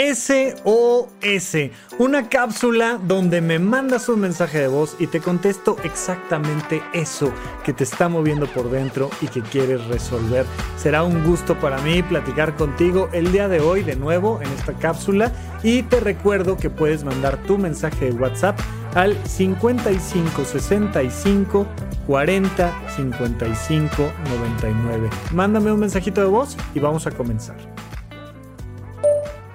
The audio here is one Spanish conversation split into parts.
SOS, una cápsula donde me mandas un mensaje de voz y te contesto exactamente eso que te está moviendo por dentro y que quieres resolver. Será un gusto para mí platicar contigo el día de hoy de nuevo en esta cápsula y te recuerdo que puedes mandar tu mensaje de WhatsApp al 55 65 40 55 99. Mándame un mensajito de voz y vamos a comenzar.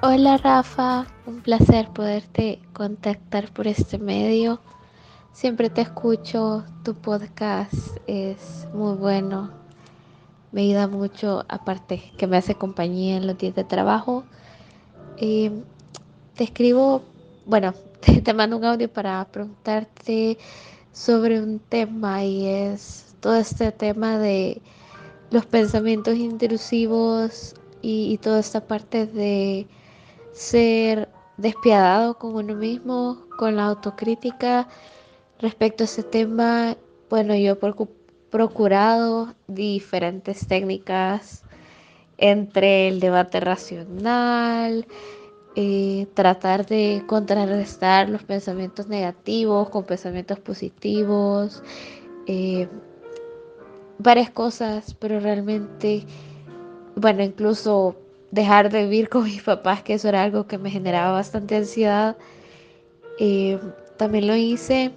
Hola Rafa, un placer poderte contactar por este medio. Siempre te escucho, tu podcast es muy bueno, me ayuda mucho, aparte que me hace compañía en los días de trabajo. te escribo, bueno, te, mando un audio para preguntarte sobre un tema y es todo este tema de los pensamientos intrusivos y toda esta parte de ser despiadado con uno mismo, con la autocrítica. Respecto a ese tema, bueno, yo he procurado diferentes técnicas entre el debate racional, eh, tratar de contrarrestar los pensamientos negativos con pensamientos positivos, eh, varias cosas, pero realmente, bueno, incluso dejar de vivir con mis papás, que eso era algo que me generaba bastante ansiedad. Eh, también lo hice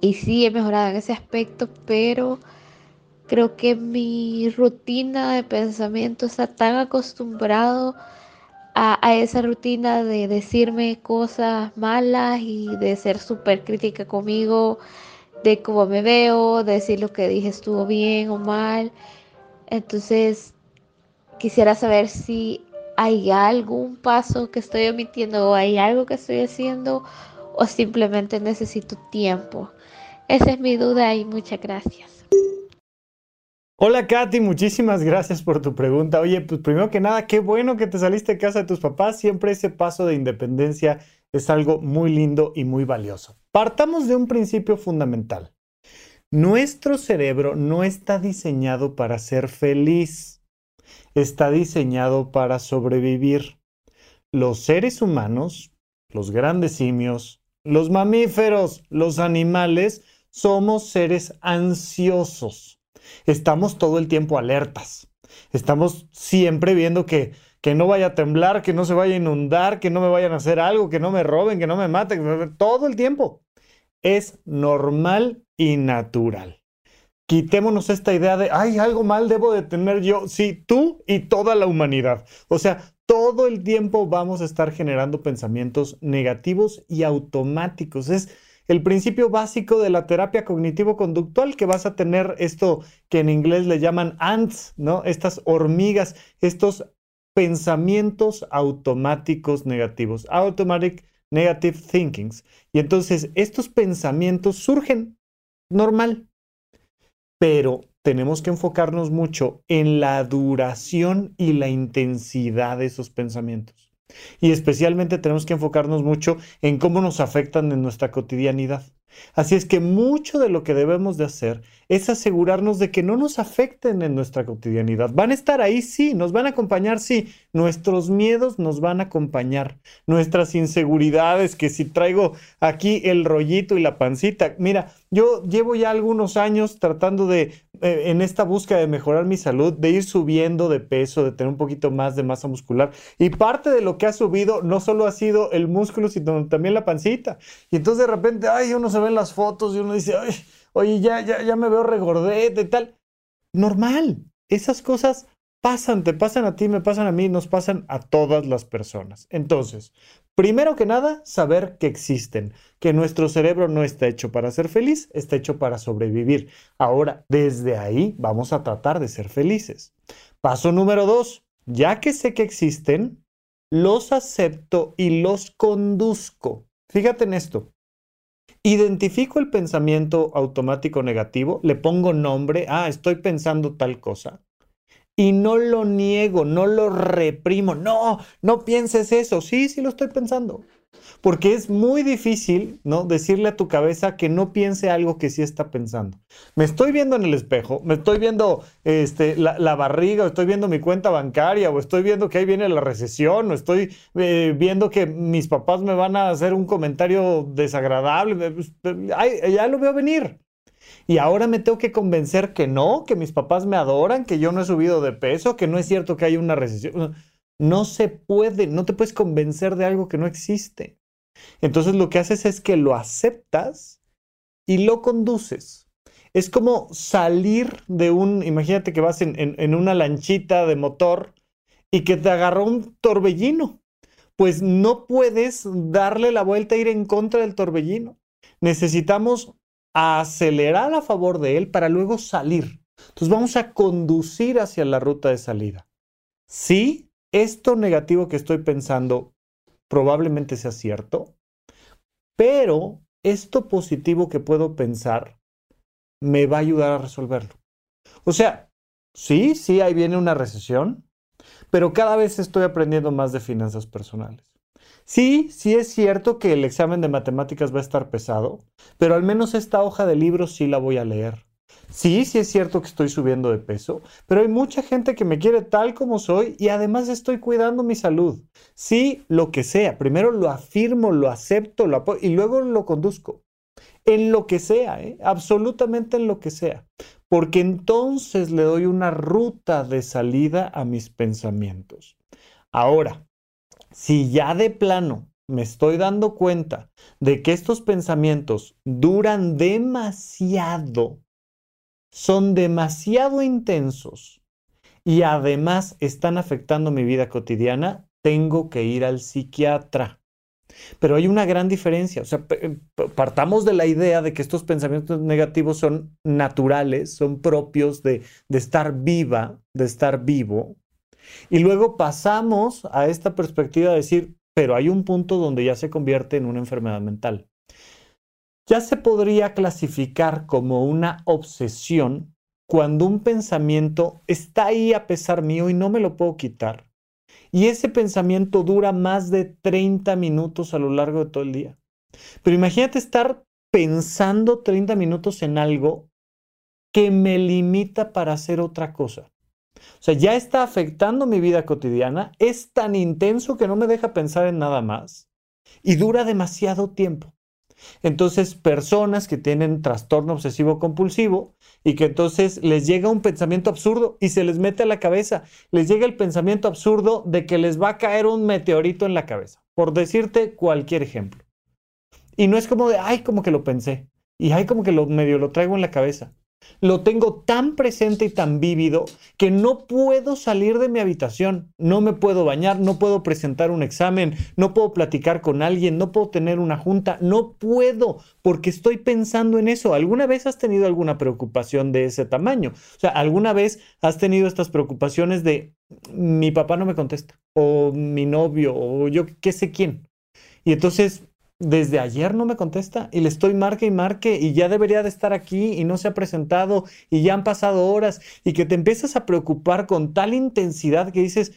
y sí he mejorado en ese aspecto, pero creo que mi rutina de pensamiento está tan acostumbrado a, a esa rutina de decirme cosas malas y de ser súper crítica conmigo, de cómo me veo, de decir lo que dije estuvo bien o mal. Entonces Quisiera saber si hay algún paso que estoy omitiendo o hay algo que estoy haciendo o simplemente necesito tiempo. Esa es mi duda y muchas gracias. Hola Katy, muchísimas gracias por tu pregunta. Oye, pues primero que nada, qué bueno que te saliste de casa de tus papás. Siempre ese paso de independencia es algo muy lindo y muy valioso. Partamos de un principio fundamental. Nuestro cerebro no está diseñado para ser feliz está diseñado para sobrevivir. Los seres humanos, los grandes simios, los mamíferos, los animales, somos seres ansiosos. Estamos todo el tiempo alertas. Estamos siempre viendo que, que no vaya a temblar, que no se vaya a inundar, que no me vayan a hacer algo, que no me roben, que no me maten, todo el tiempo. Es normal y natural quitémonos esta idea de, ay, algo mal debo de tener yo. Sí, tú y toda la humanidad. O sea, todo el tiempo vamos a estar generando pensamientos negativos y automáticos. Es el principio básico de la terapia cognitivo-conductual que vas a tener esto que en inglés le llaman ants, ¿no? Estas hormigas, estos pensamientos automáticos negativos, automatic negative thinkings. Y entonces estos pensamientos surgen normal, pero tenemos que enfocarnos mucho en la duración y la intensidad de esos pensamientos. Y especialmente tenemos que enfocarnos mucho en cómo nos afectan en nuestra cotidianidad. Así es que mucho de lo que debemos de hacer es asegurarnos de que no nos afecten en nuestra cotidianidad. Van a estar ahí, sí, nos van a acompañar, sí. Nuestros miedos nos van a acompañar. Nuestras inseguridades, que si traigo aquí el rollito y la pancita. Mira, yo llevo ya algunos años tratando de, eh, en esta búsqueda de mejorar mi salud, de ir subiendo de peso, de tener un poquito más de masa muscular. Y parte de lo que ha subido no solo ha sido el músculo, sino también la pancita. Y entonces de repente, ay, uno se ve en las fotos y uno dice, ay, oye, ya, ya, ya me veo regordete, tal. Normal. Esas cosas pasan, te pasan a ti, me pasan a mí, nos pasan a todas las personas. Entonces, primero que nada, saber que existen, que nuestro cerebro no está hecho para ser feliz, está hecho para sobrevivir. Ahora, desde ahí vamos a tratar de ser felices. Paso número dos, ya que sé que existen, los acepto y los conduzco. Fíjate en esto. Identifico el pensamiento automático negativo, le pongo nombre, ah, estoy pensando tal cosa. Y no lo niego, no lo reprimo. No, no pienses eso. Sí, sí lo estoy pensando. Porque es muy difícil, ¿no? Decirle a tu cabeza que no piense algo que sí está pensando. Me estoy viendo en el espejo, me estoy viendo este, la, barriga, o estoy viendo mi cuenta bancaria, o estoy viendo que ahí viene la recesión, o estoy eh, viendo que mis papás me van a hacer un comentario desagradable. Pues, ya lo veo venir. Y ahora me tengo que convencer que no, que mis papás me adoran, que yo no he subido de peso, que no es cierto que hay una recesión. No se puede, no te puedes convencer de algo que no existe. Entonces lo que haces es que lo aceptas y lo conduces. Es como salir de un, imagínate que vas en, una lanchita de motor y que te agarró un torbellino. Pues no puedes darle la vuelta e ir en contra del torbellino. Necesitamos acelerar a favor de él para luego salir. Entonces vamos a conducir hacia la ruta de salida. Sí, esto negativo que estoy pensando probablemente sea cierto, pero esto positivo que puedo pensar me va a ayudar a resolverlo. O sea, sí, sí, ahí viene una recesión, pero cada vez estoy aprendiendo más de finanzas personales. Sí, sí es cierto que el examen de matemáticas va a estar pesado, pero al menos esta hoja de libros sí la voy a leer. Sí, sí es cierto que estoy subiendo de peso, pero hay mucha gente que me quiere tal como soy y además estoy cuidando mi salud. Sí, lo que sea. Primero lo afirmo, lo acepto, lo apoyo y luego lo conduzco. En lo que sea, ¿eh? absolutamente en lo que sea. Porque entonces le doy una ruta de salida a mis pensamientos. Ahora, si ya de plano me estoy dando cuenta de que estos pensamientos duran demasiado, son demasiado intensos y además están afectando mi vida cotidiana, tengo que ir al psiquiatra. Pero hay una gran diferencia. O sea, eh, partamos de la idea de que estos pensamientos negativos son naturales, son propios de, de estar viva, de estar vivo. Y luego pasamos a esta perspectiva de decir, pero hay un punto donde ya se convierte en una enfermedad mental ya se podría clasificar como una obsesión cuando un pensamiento está ahí a pesar mío y no me lo puedo quitar. Y ese pensamiento dura más de 30 minutos a lo largo de todo el día. Pero imagínate estar pensando 30 minutos en algo que me limita para hacer otra cosa. O sea, ya está afectando mi vida cotidiana, es tan intenso que no me deja pensar en nada más y dura demasiado tiempo. Entonces, personas que tienen trastorno obsesivo compulsivo y que entonces les llega un pensamiento absurdo y se les mete a la cabeza, les llega el pensamiento absurdo de que les va a caer un meteorito en la cabeza, por decirte cualquier ejemplo. Y no es como de, ay, como que lo pensé, y ay, como que lo medio lo traigo en la cabeza lo tengo tan presente y tan vívido que no puedo salir de mi habitación, no me puedo bañar, no puedo presentar un examen, no puedo platicar con alguien, no puedo tener una junta, no puedo porque estoy pensando en eso. ¿Alguna vez has tenido alguna preocupación de ese tamaño? O sea, ¿alguna vez has tenido estas preocupaciones de mi papá no me contesta o mi novio o yo qué sé quién? Y entonces desde ayer no me contesta y le estoy marque y marque y ya debería de estar aquí y no se ha presentado y ya han pasado horas y que te empiezas a preocupar con tal intensidad que dices,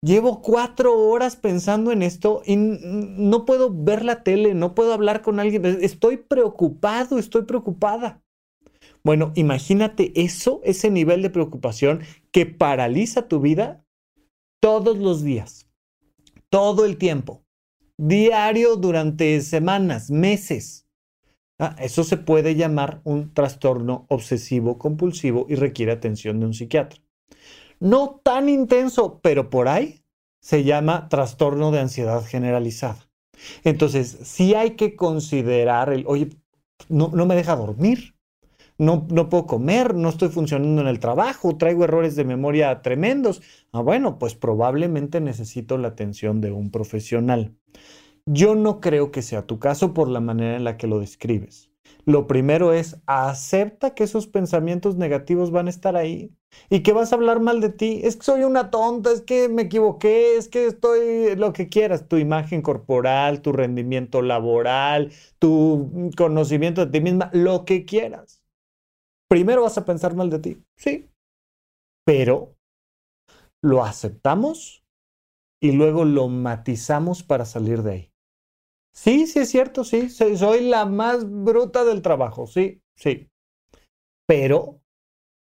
llevo cuatro horas pensando en esto y no puedo ver la tele, no puedo hablar con alguien, estoy preocupado, estoy preocupada. Bueno, imagínate eso, ese nivel de preocupación que paraliza tu vida todos los días, todo el tiempo diario durante semanas, meses. Ah, eso se puede llamar un trastorno obsesivo compulsivo y requiere atención de un psiquiatra. No tan intenso, pero por ahí se llama trastorno de ansiedad generalizada. Entonces, sí hay que considerar el, oye, no, no me deja dormir, no, puedo comer, no estoy funcionando en el trabajo, traigo errores de memoria tremendos. Ah, bueno, pues probablemente necesito la atención de un profesional. Yo no creo que sea tu caso por la manera en la que lo describes. Lo primero es acepta que esos pensamientos negativos van a estar ahí y que vas a hablar mal de ti. Es que soy una tonta, es que me equivoqué, es que estoy lo que quieras, tu imagen corporal, tu rendimiento laboral, tu conocimiento de ti misma, lo que quieras. Primero vas a pensar mal de ti, sí, pero lo aceptamos y luego lo matizamos para salir de ahí. Sí, sí es cierto, sí. Soy, la más bruta del trabajo, sí, sí. Pero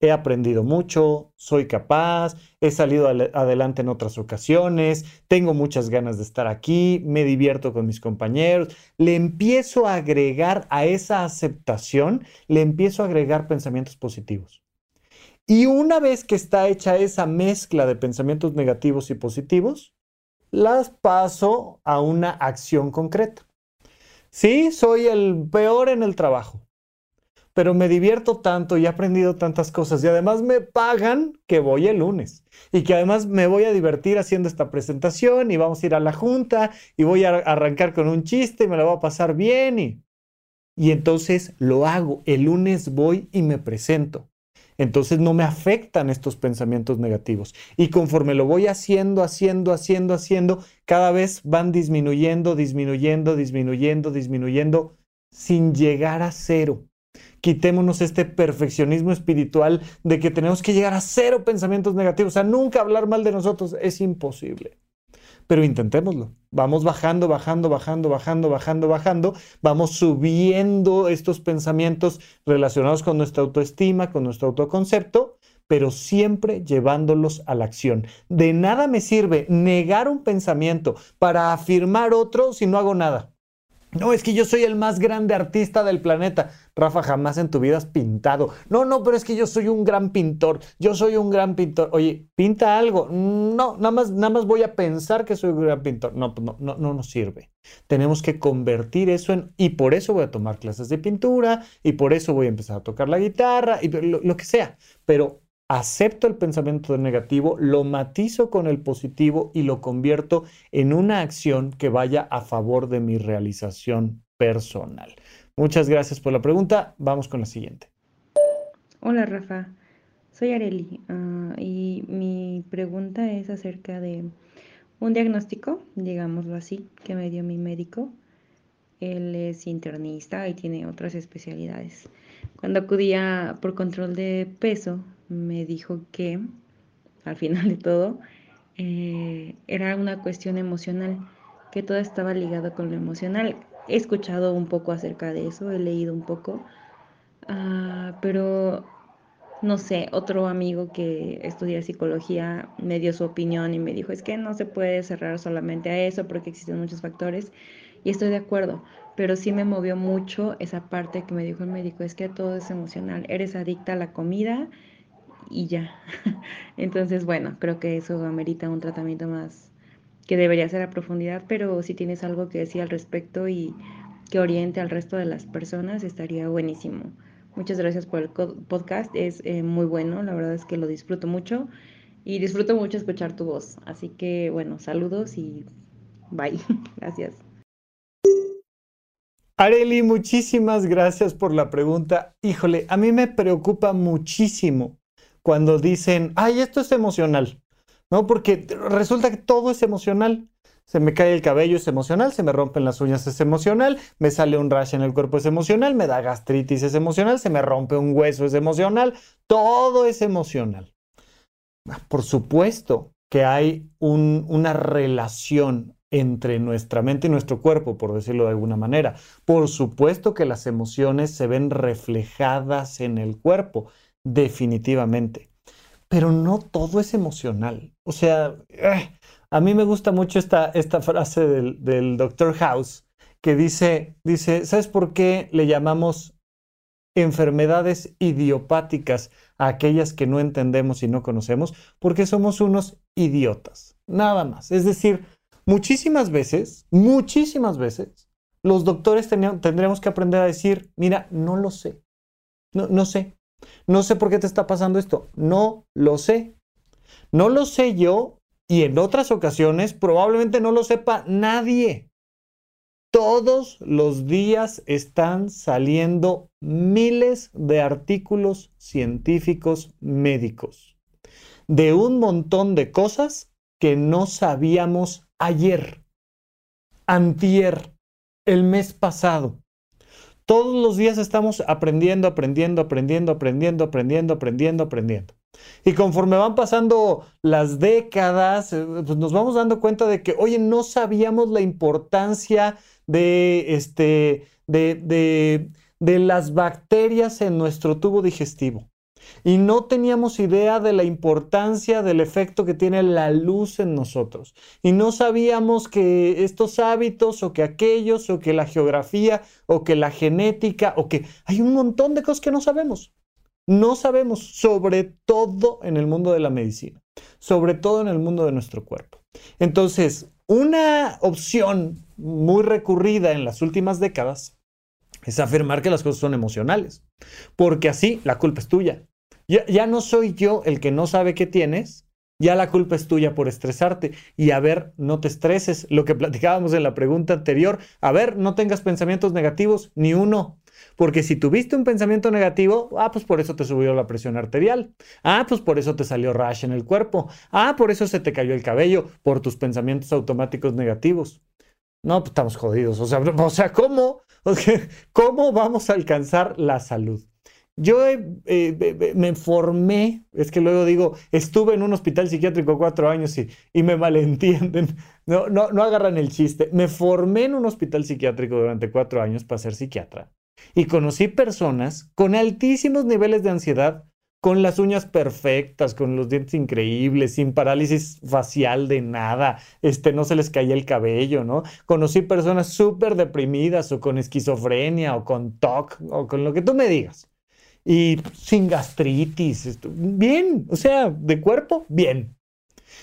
he aprendido mucho, soy capaz, he salido adelante en otras ocasiones, tengo muchas ganas de estar aquí, me divierto con mis compañeros, le empiezo a agregar a esa aceptación, le empiezo a agregar pensamientos positivos. Y una vez que está hecha esa mezcla de pensamientos negativos y positivos, las paso a una acción concreta. Sí, soy el peor en el trabajo, pero me divierto tanto y he aprendido tantas cosas y además me pagan que voy el lunes y que además me voy a divertir haciendo esta presentación y vamos a ir a la junta y voy a arrancar con un chiste y me lo voy a pasar bien y, y entonces lo hago. El lunes voy y me presento. Entonces no me afectan estos pensamientos negativos. Y conforme lo voy haciendo, haciendo, haciendo, haciendo, cada vez van disminuyendo, disminuyendo, disminuyendo, disminuyendo, sin llegar a cero. Quitémonos este perfeccionismo espiritual de que tenemos que llegar a cero pensamientos negativos. Sea, nunca hablar mal de nosotros es imposible pero intentémoslo. Vamos bajando, bajando, bajando, bajando, bajando, bajando. Vamos subiendo estos pensamientos relacionados con nuestra autoestima, con nuestro autoconcepto, pero siempre llevándolos a la acción. De nada me sirve negar un pensamiento para afirmar otro si no hago nada. No, es que yo soy el más grande artista del planeta. Rafa, jamás en tu vida has pintado. No, no, pero es que yo soy un gran pintor. Yo soy un gran pintor. Oye, pinta algo. No, nada más, nada más voy a pensar que soy un gran pintor. No, pues no, no, no nos sirve. Tenemos que convertir eso en. Y por eso voy a tomar clases de pintura, y por eso voy a empezar a tocar la guitarra, y lo, lo que sea. Pero acepto el pensamiento negativo, lo matizo con el positivo y lo convierto en una acción que vaya a favor de mi realización personal. Muchas gracias por la pregunta. Vamos con la siguiente. Hola Rafa, soy Areli ah, y mi pregunta es acerca de un diagnóstico, digámoslo así, que me dio mi médico. Él es internista y tiene otras especialidades. Cuando acudía por control de peso, me dijo que al final de todo eh, era una cuestión emocional, que todo estaba ligado con lo emocional. He escuchado un poco acerca de eso, he leído un poco, ah, pero no sé, otro amigo que estudia psicología me dio su opinión y me dijo, es que no se puede cerrar solamente a eso porque existen muchos factores y estoy de acuerdo, pero sí me movió mucho esa parte que me dijo el médico, es que todo es emocional, eres adicta a la comida y ya. Entonces, bueno, creo que eso amerita un tratamiento más que debería ser a profundidad, pero si tienes algo que decir al respecto y que oriente al resto de las personas, estaría buenísimo. Muchas gracias por el podcast, es eh, muy bueno, la verdad es que lo disfruto mucho y disfruto mucho escuchar tu voz. Así que, bueno, saludos y bye. gracias. Areli, muchísimas gracias por la pregunta. Híjole, a mí me preocupa muchísimo cuando dicen, ay, esto es emocional, ¿no? Porque resulta que todo es emocional. Se me cae el cabello, es emocional, se me rompen las uñas, es emocional, me sale un rash en el cuerpo, es emocional, me da gastritis, es emocional, se me rompe un hueso, es emocional, todo es emocional. Por supuesto que hay una relación entre nuestra mente y nuestro cuerpo, por decirlo de alguna manera. Por supuesto que las emociones se ven reflejadas en el cuerpo definitivamente. Pero no todo es emocional. O sea, eh, a mí me gusta mucho esta, esta frase del, del Dr. House que dice, dice, ¿sabes por qué le llamamos enfermedades idiopáticas a aquellas que no entendemos y no conocemos? Porque somos unos idiotas, nada más. Es decir, muchísimas veces, muchísimas veces, los doctores tendremos que aprender a decir, mira, no lo sé, no, no sé, no sé por qué te está pasando esto. No lo sé. No lo sé yo y en otras ocasiones probablemente no lo sepa nadie. Todos los días están saliendo miles de artículos científicos médicos de un montón de cosas que no sabíamos ayer, antier, el mes pasado. Todos los días estamos aprendiendo, aprendiendo, aprendiendo, aprendiendo, aprendiendo, aprendiendo, aprendiendo. Y conforme van pasando las décadas, eh, pues nos vamos dando cuenta de que, oye, no sabíamos la importancia de, este, de, de las bacterias en nuestro tubo digestivo. Y no teníamos idea de la importancia del efecto que tiene la luz en nosotros. Y no sabíamos que estos hábitos o que aquellos o que la geografía o que la genética o que hay un montón de cosas que no sabemos. No sabemos, sobre todo en el mundo de la medicina, sobre todo en el mundo de nuestro cuerpo. Entonces, una opción muy recurrida en las últimas décadas es afirmar que las cosas son emocionales, porque así la culpa es tuya. Ya, no soy yo el que no sabe qué tienes, ya la culpa es tuya por estresarte. Y a ver, no te estreses. Lo que platicábamos en la pregunta anterior, a ver, no tengas pensamientos negativos, ni uno. Porque si tuviste un pensamiento negativo, ah, pues por eso te subió la presión arterial. Ah, pues por eso te salió rash en el cuerpo. Ah, por eso se te cayó el cabello, por tus pensamientos automáticos negativos. No, pues estamos jodidos. O sea, o sea ¿cómo? ¿Cómo vamos a alcanzar la salud? Yo eh, me formé, es que luego digo, estuve en un hospital psiquiátrico cuatro años y, y me malentienden, no, no, no agarran el chiste. Me formé en un hospital psiquiátrico durante cuatro años para ser psiquiatra y conocí personas con altísimos niveles de ansiedad, con las uñas perfectas, con los dientes increíbles, sin parálisis facial de nada, este, no se les caía el cabello, ¿no? Conocí personas súper deprimidas o con esquizofrenia o con TOC o con lo que tú me digas y sin gastritis, bien, o sea, de cuerpo, bien.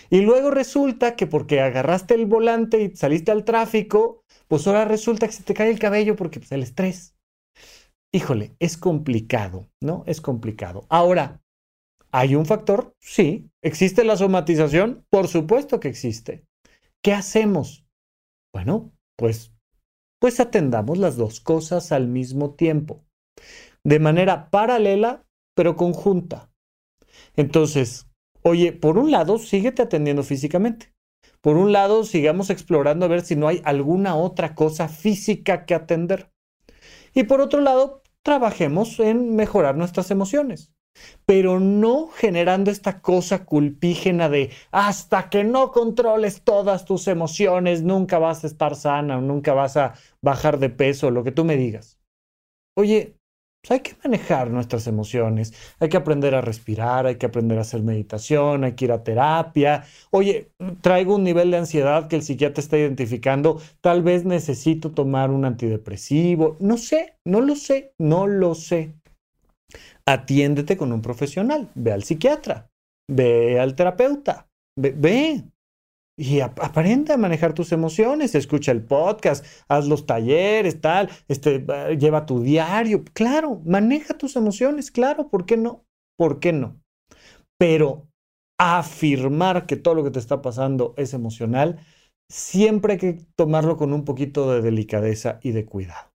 Y luego resulta que porque agarraste el volante y saliste al tráfico, pues ahora resulta que se te cae el cabello porque pues, el estrés. Híjole, es complicado, ¿no? Es complicado. Ahora, ¿hay un factor? Sí. ¿Existe la somatización? Por supuesto que existe. ¿Qué hacemos? Bueno, pues, pues atendamos las dos cosas al mismo tiempo de manera paralela, pero conjunta. Entonces, oye, por un lado, síguete atendiendo físicamente. Por un lado, sigamos explorando a ver si no hay alguna otra cosa física que atender. Y por otro lado, trabajemos en mejorar nuestras emociones, pero no generando esta cosa culpígena de hasta que no controles todas tus emociones, nunca vas a estar sana, nunca vas a bajar de peso, lo que tú me digas. Oye, pues hay que manejar nuestras emociones, hay que aprender a respirar, hay que aprender a hacer meditación, hay que ir a terapia. Oye, traigo un nivel de ansiedad que el psiquiatra está identificando, tal vez necesito tomar un antidepresivo, no sé, no lo sé, no lo sé. Atiéndete con un profesional, ve al psiquiatra, ve al terapeuta, ve, ve y aprende a manejar tus emociones, escucha el podcast, haz los talleres, tal, este, lleva tu diario. Claro, maneja tus emociones, claro, ¿por qué no? ¿Por qué no? Pero afirmar que todo lo que te está pasando es emocional, siempre hay que tomarlo con un poquito de delicadeza y de cuidado.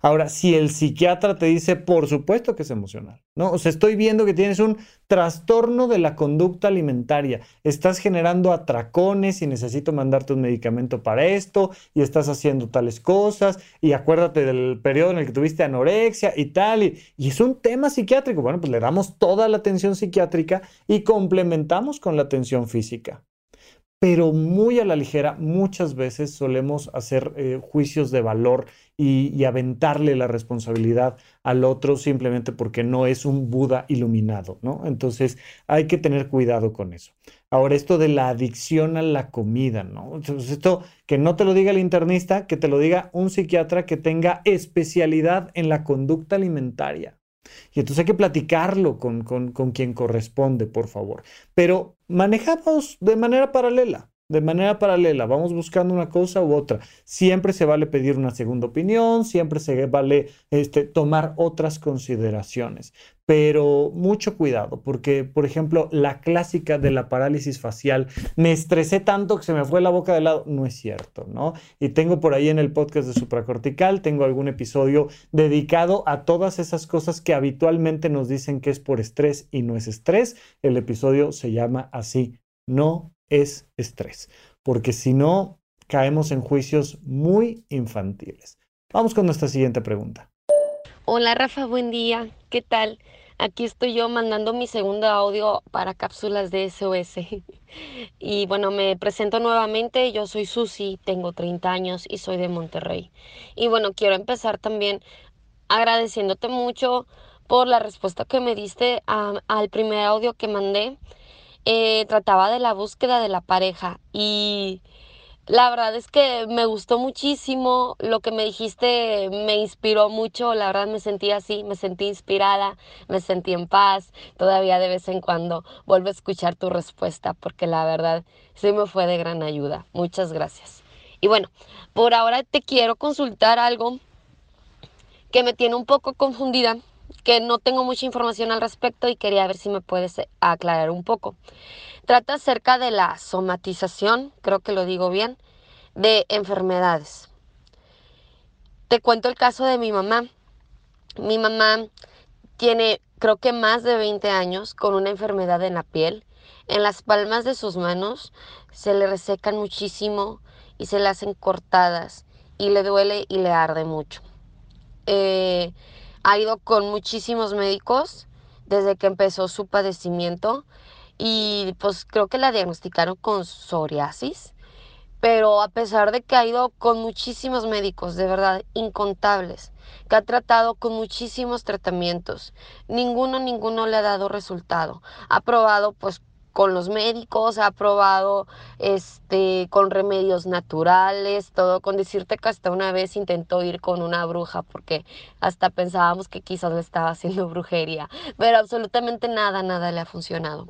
Ahora, si el psiquiatra te dice, por supuesto que es emocional, ¿no? O sea, estoy viendo que tienes un trastorno de la conducta alimentaria, estás generando atracones y necesito mandarte un medicamento para esto y estás haciendo tales cosas y acuérdate del periodo en el que tuviste anorexia y tal, y, y es un tema psiquiátrico. Bueno, pues le damos toda la atención psiquiátrica y complementamos con la atención física pero muy a la ligera, muchas veces solemos hacer eh, juicios de valor y, aventarle la responsabilidad al otro simplemente porque no es un Buda iluminado, ¿no? Entonces hay que tener cuidado con eso. Ahora, esto de la adicción a la comida, ¿no? Entonces, esto que no te lo diga el internista, que te lo diga un psiquiatra que tenga especialidad en la conducta alimentaria. Y entonces hay que platicarlo con, con, con quien corresponde, por favor. Pero manejamos de manera paralela de manera paralela, vamos buscando una cosa u otra. Siempre se vale pedir una segunda opinión, siempre se vale este, tomar otras consideraciones, pero mucho cuidado, porque, por ejemplo, la clásica de la parálisis facial, me estresé tanto que se me fue la boca de lado, no es cierto, ¿no? Y tengo por ahí en el podcast de supracortical, tengo algún episodio dedicado a todas esas cosas que habitualmente nos dicen que es por estrés y no es estrés. El episodio se llama así, no es estrés, porque si no, caemos en juicios muy infantiles. Vamos con nuestra siguiente pregunta. Hola Rafa, buen día. ¿Qué tal? Aquí estoy yo mandando mi segundo audio para cápsulas de SOS. Y bueno, me presento nuevamente. Yo soy Susi, tengo 30 años y soy de Monterrey. Y bueno, quiero empezar también agradeciéndote mucho por la respuesta que me diste al primer audio que mandé. Eh, trataba de la búsqueda de la pareja y la verdad es que me gustó muchísimo, lo que me dijiste me inspiró mucho, la verdad me sentí así, me sentí inspirada, me sentí en paz, todavía de vez en cuando vuelvo a escuchar tu respuesta porque la verdad sí me fue de gran ayuda. Muchas gracias. Y bueno, por ahora te quiero consultar algo que me tiene un poco confundida, que no tengo mucha información al respecto y quería ver si me puedes aclarar un poco. Trata acerca de la somatización, creo que lo digo bien, de enfermedades. Te cuento el caso de mi mamá. Mi mamá tiene creo que más de 20 años con una enfermedad en la piel. En las palmas de sus manos se le resecan muchísimo y se le hacen cortadas y le duele y le arde mucho. Eh, ha ido con muchísimos médicos desde que empezó su padecimiento y pues creo que la diagnosticaron con psoriasis, pero a pesar de que ha ido con muchísimos médicos, de verdad, incontables, que ha tratado con muchísimos tratamientos, ninguno, ninguno le ha dado resultado. Ha probado pues con los médicos, ha probado este con remedios naturales, todo con decirte que hasta una vez intentó ir con una bruja porque hasta pensábamos que quizás le estaba haciendo brujería, pero absolutamente nada, nada le ha funcionado.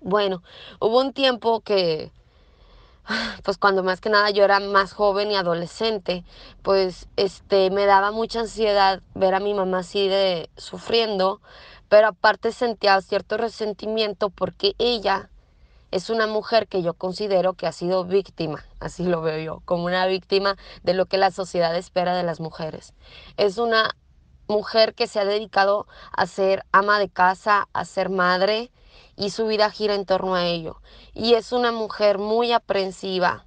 Bueno, hubo un tiempo que, pues cuando más que nada yo era más joven y adolescente, pues este me daba mucha ansiedad ver a mi mamá así de sufriendo, pero aparte sentía cierto resentimiento porque ella es una mujer que yo considero que ha sido víctima, así lo veo yo, como una víctima de lo que la sociedad espera de las mujeres. Es una mujer que se ha dedicado a ser ama de casa, a ser madre, y su vida gira en torno a ello. Y es una mujer muy aprensiva.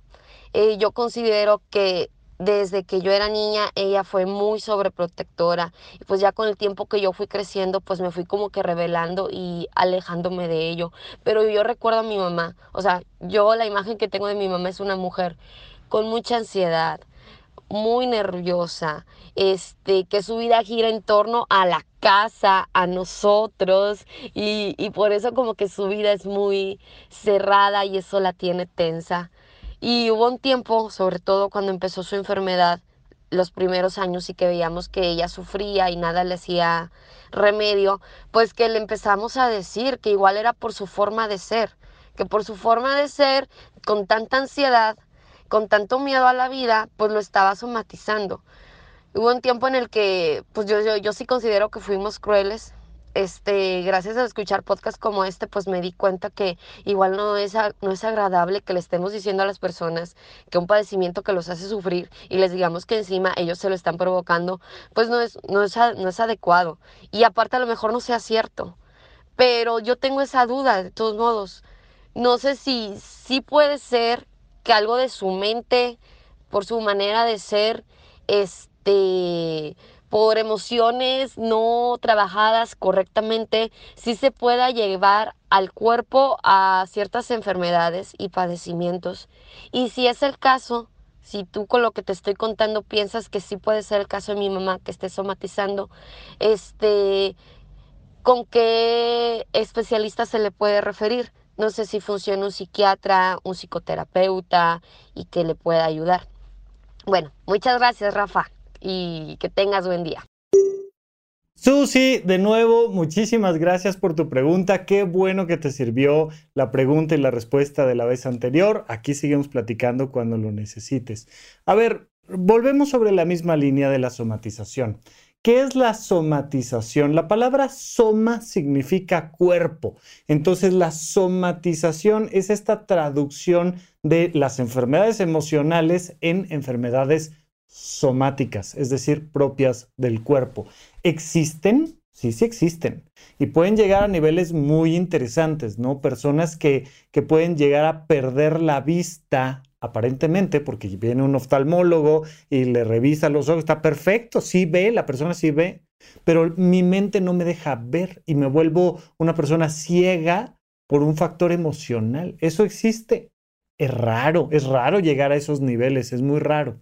Eh, yo considero que desde que yo era niña ella fue muy sobreprotectora y pues ya con el tiempo que yo fui creciendo pues me fui como que revelando y alejándome de ello. Pero yo recuerdo a mi mamá, o sea, yo la imagen que tengo de mi mamá es una mujer con mucha ansiedad, muy nerviosa, este, que su vida gira en torno a la casa, a nosotros, y, y por eso como que su vida es muy cerrada y eso la tiene tensa. Y hubo un tiempo, sobre todo cuando empezó su enfermedad, los primeros años y que veíamos que ella sufría y nada le hacía remedio, pues que le empezamos a decir que igual era por su forma de ser, que por su forma de ser, con tanta ansiedad, con tanto miedo a la vida, pues lo estaba somatizando. Hubo un tiempo en el que, pues yo, yo, yo sí considero que fuimos crueles. Este, gracias a escuchar podcasts como este, pues me di cuenta que igual no es, no es agradable que le estemos diciendo a las personas que un padecimiento que los hace sufrir y les digamos que encima ellos se lo están provocando, pues no es, no es, no es adecuado. Y aparte a lo mejor no sea cierto. Pero yo tengo esa duda, de todos modos. No sé si sí puede ser que algo de su mente, por su manera de ser, este, por emociones no trabajadas correctamente, sí se pueda llevar al cuerpo a ciertas enfermedades y padecimientos. Y si es el caso, si tú con lo que te estoy contando piensas que sí puede ser el caso de mi mamá que esté somatizando, este, ¿con qué especialista se le puede referir? No sé si funciona un psiquiatra, un psicoterapeuta y que le pueda ayudar. Bueno, muchas gracias Rafa y que tengas buen día. Susi, de nuevo, muchísimas gracias por tu pregunta. Qué bueno que te sirvió la pregunta y la respuesta de la vez anterior. Aquí seguimos platicando cuando lo necesites. A ver, volvemos sobre la misma línea de la somatización. ¿Qué es la somatización? La palabra soma significa cuerpo. Entonces la somatización es esta traducción de las enfermedades emocionales en enfermedades somáticas, es decir, propias del cuerpo. ¿Existen? Sí, sí existen. Y pueden llegar a niveles muy interesantes, ¿no? Personas que, que pueden llegar a perder la vista aparentemente, porque viene un oftalmólogo y le revisa los ojos, está perfecto, sí ve, la persona sí ve, pero mi mente no me deja ver y me vuelvo una persona ciega por un factor emocional. Eso existe. Es raro, es raro llegar a esos niveles, es muy raro.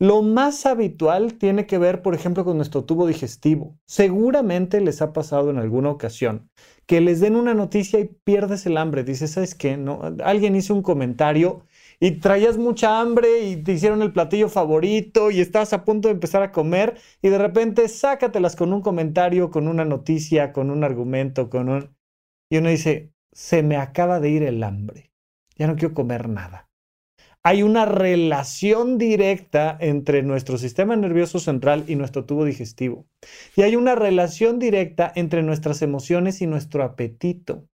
Lo más habitual tiene que ver, por ejemplo, con nuestro tubo digestivo. Seguramente les ha pasado en alguna ocasión que les den una noticia y pierdes el hambre. Dices, ¿sabes qué? No, alguien hizo un comentario y traías mucha hambre y te hicieron el platillo favorito y estás a punto de empezar a comer y de repente sácatelas con un comentario, con una noticia, con un argumento, con un... Y uno dice, se me acaba de ir el hambre, ya no quiero comer nada. Hay una relación directa entre nuestro sistema nervioso central y nuestro tubo digestivo. Y hay una relación directa entre nuestras emociones y nuestro apetito.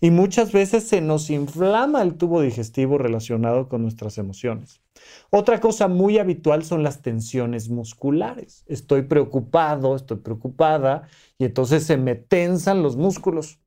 Y muchas veces se nos inflama el tubo digestivo relacionado con nuestras emociones. Otra cosa muy habitual son las tensiones musculares. Estoy preocupado, estoy preocupada y entonces se me tensan los músculos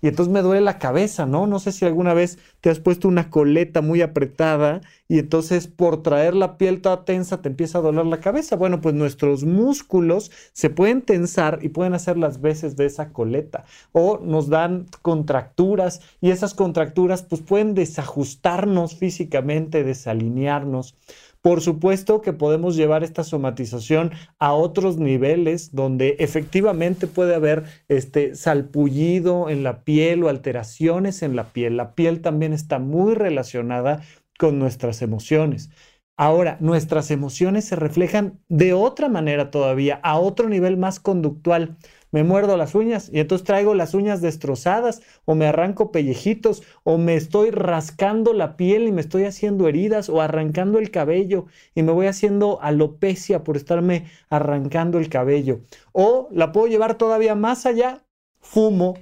y entonces me duele la cabeza, ¿no? No sé si alguna vez te has puesto una coleta muy apretada y entonces por traer la piel toda tensa te empieza a doler la cabeza. Bueno, pues nuestros músculos se pueden tensar y pueden hacer las veces de esa coleta o nos dan contracturas y esas contracturas pues pueden desajustarnos físicamente, desalinearnos. Por supuesto que podemos llevar esta somatización a otros niveles donde efectivamente puede haber este salpullido en la piel o alteraciones en la piel. La piel también está muy relacionada con nuestras emociones. Ahora, nuestras emociones se reflejan de otra manera todavía, a otro nivel más conductual me muerdo las uñas y entonces traigo las uñas destrozadas o me arranco pellejitos o me estoy rascando la piel y me estoy haciendo heridas o arrancando el cabello y me voy haciendo alopecia por estarme arrancando el cabello. O la puedo llevar todavía más allá, fumo,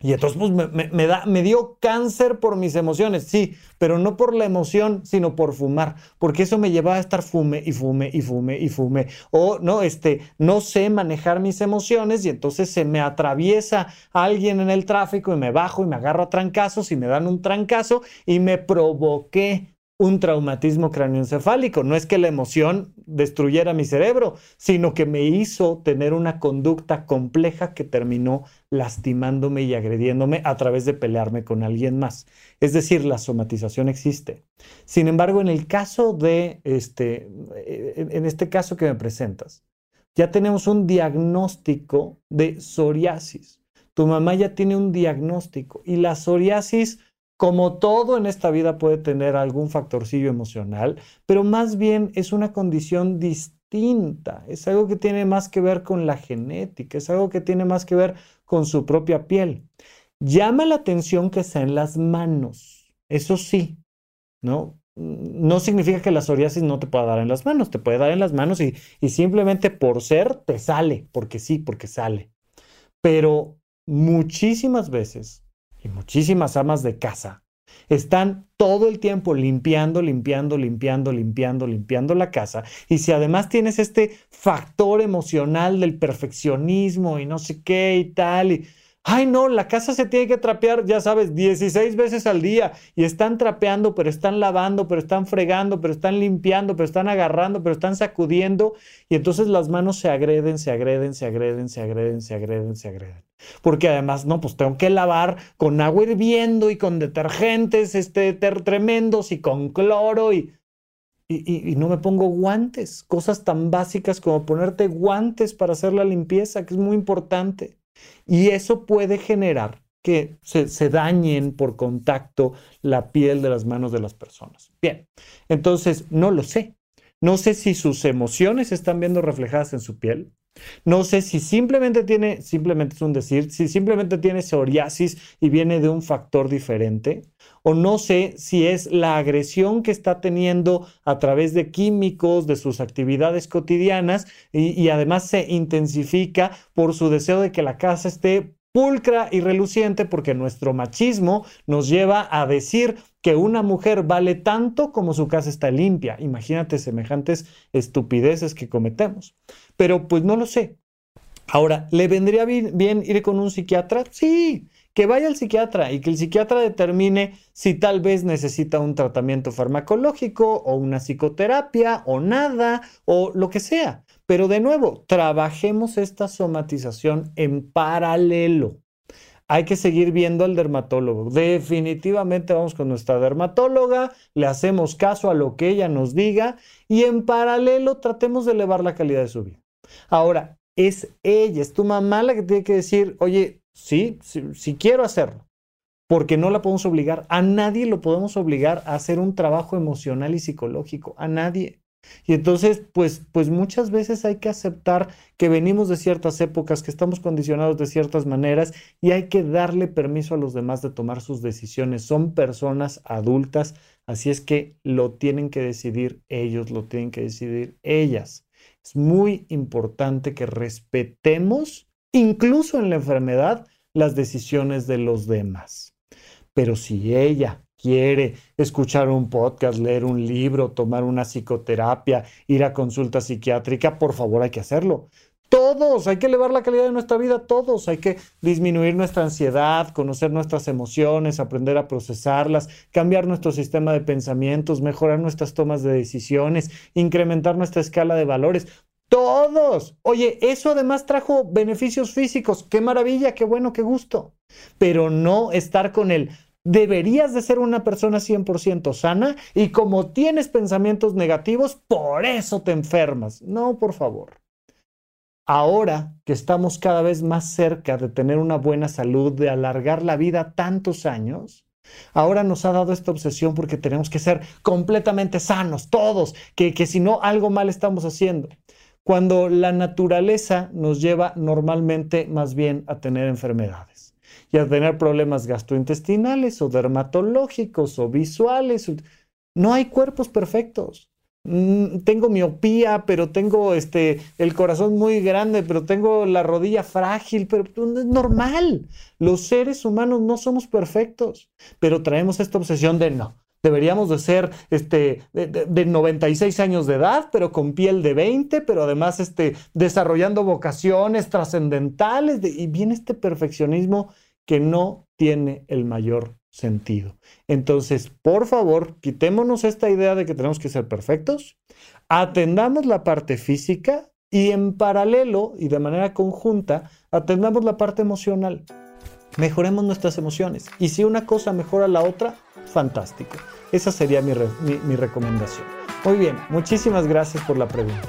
y entonces pues, me, da, me dio cáncer por mis emociones, sí, pero no por la emoción, sino por fumar, porque eso me llevaba a estar fume y fume y fume y fume. O no, este, no sé manejar mis emociones y entonces se me atraviesa alguien en el tráfico y me bajo y me agarro a trancazos y me dan un trancazo y me provoqué un traumatismo cráneoencefálico. No es que la emoción destruyera mi cerebro, sino que me hizo tener una conducta compleja que terminó lastimándome y agrediéndome a través de pelearme con alguien más. Es decir, la somatización existe. Sin embargo, en el caso de este, en este caso que me presentas, ya tenemos un diagnóstico de psoriasis. Tu mamá ya tiene un diagnóstico y la psoriasis como todo en esta vida puede tener algún factorcillo emocional, pero más bien es una condición distinta, es algo que tiene más que ver con la genética, es algo que tiene más que ver con su propia piel. Llama la atención que sea en las manos, eso sí, ¿no? No significa que la psoriasis no te pueda dar en las manos, te puede dar en las manos y, y simplemente por ser te sale, porque sí, porque sale. Pero muchísimas veces muchísimas amas de casa están todo el tiempo limpiando, limpiando, limpiando, limpiando, limpiando la casa. Y si además tienes este factor emocional del perfeccionismo y no sé qué y tal, y Ay, no, la casa se tiene que trapear, ya sabes, 16 veces al día y están trapeando, pero están lavando, pero están fregando, pero están limpiando, pero están agarrando, pero están sacudiendo y entonces las manos se agreden, se agreden, se agreden, se agreden, se agreden, se agreden. Porque además, no, pues tengo que lavar con agua hirviendo y con detergentes este, tremendos y con cloro y, y, y, no me pongo guantes, cosas tan básicas como ponerte guantes para hacer la limpieza, que es muy importante. Y eso puede generar que se, dañen por contacto la piel de las manos de las personas. Bien, entonces no lo sé. No sé si sus emociones están viendo reflejadas en su piel. No sé si simplemente tiene, simplemente es un decir, si simplemente tiene psoriasis y viene de un factor diferente, o no sé si es la agresión que está teniendo a través de químicos, de sus actividades cotidianas, y, y además se intensifica por su deseo de que la casa esté pulcra y reluciente porque nuestro machismo nos lleva a decir que una mujer vale tanto como su casa está limpia. Imagínate semejantes estupideces que cometemos. Pero pues no lo sé. Ahora, ¿le vendría bien, ir con un psiquiatra? Sí, que vaya al psiquiatra y que el psiquiatra determine si tal vez necesita un tratamiento farmacológico o una psicoterapia o nada o lo que sea. Pero de nuevo, trabajemos esta somatización en paralelo. Hay que seguir viendo al dermatólogo. Definitivamente vamos con nuestra dermatóloga, le hacemos caso a lo que ella nos diga y en paralelo tratemos de elevar la calidad de su vida. Ahora, es ella, es tu mamá la que tiene que decir, oye, sí, sí, quiero hacerlo, porque no la podemos obligar. A nadie lo podemos obligar a hacer un trabajo emocional y psicológico, a nadie. Y entonces, pues, pues muchas veces hay que aceptar que venimos de ciertas épocas, que estamos condicionados de ciertas maneras y hay que darle permiso a los demás de tomar sus decisiones. Son personas adultas, así es que lo tienen que decidir ellos, lo tienen que decidir ellas. Es muy importante que respetemos, incluso en la enfermedad, las decisiones de los demás. Pero si ella quiere escuchar un podcast, leer un libro, tomar una psicoterapia, ir a consulta psiquiátrica, por favor hay que hacerlo. Todos, hay que elevar la calidad de nuestra vida, todos, hay que disminuir nuestra ansiedad, conocer nuestras emociones, aprender a procesarlas, cambiar nuestro sistema de pensamientos, mejorar nuestras tomas de decisiones, incrementar nuestra escala de valores. Todos. Oye, eso además trajo beneficios físicos. Qué maravilla, qué bueno, qué gusto. Pero no estar con el deberías de ser una persona 100% sana y como tienes pensamientos negativos, por eso te enfermas. No, por favor. Ahora que estamos cada vez más cerca de tener una buena salud, de alargar la vida tantos años, ahora nos ha dado esta obsesión porque tenemos que ser completamente sanos, todos, que, que si no, algo mal estamos haciendo. Cuando la naturaleza nos lleva normalmente más bien a tener enfermedades y a tener problemas gastrointestinales o dermatológicos o visuales. No hay cuerpos perfectos. Mm, tengo miopía, pero tengo este, el corazón muy grande, pero tengo la rodilla frágil, pero es normal. Los seres humanos no somos perfectos, pero traemos esta obsesión de no. Deberíamos de ser este, de, 96 años de edad, pero con piel de 20, pero además este, desarrollando vocaciones trascendentales. y viene este perfeccionismo que no tiene el mayor sentido. Entonces, por favor, quitémonos esta idea de que tenemos que ser perfectos, atendamos la parte física y en paralelo y de manera conjunta, atendamos la parte emocional. Mejoremos nuestras emociones. Y si una cosa mejora la otra, fantástico. Esa sería mi, mi recomendación. Muy bien, muchísimas gracias por la pregunta.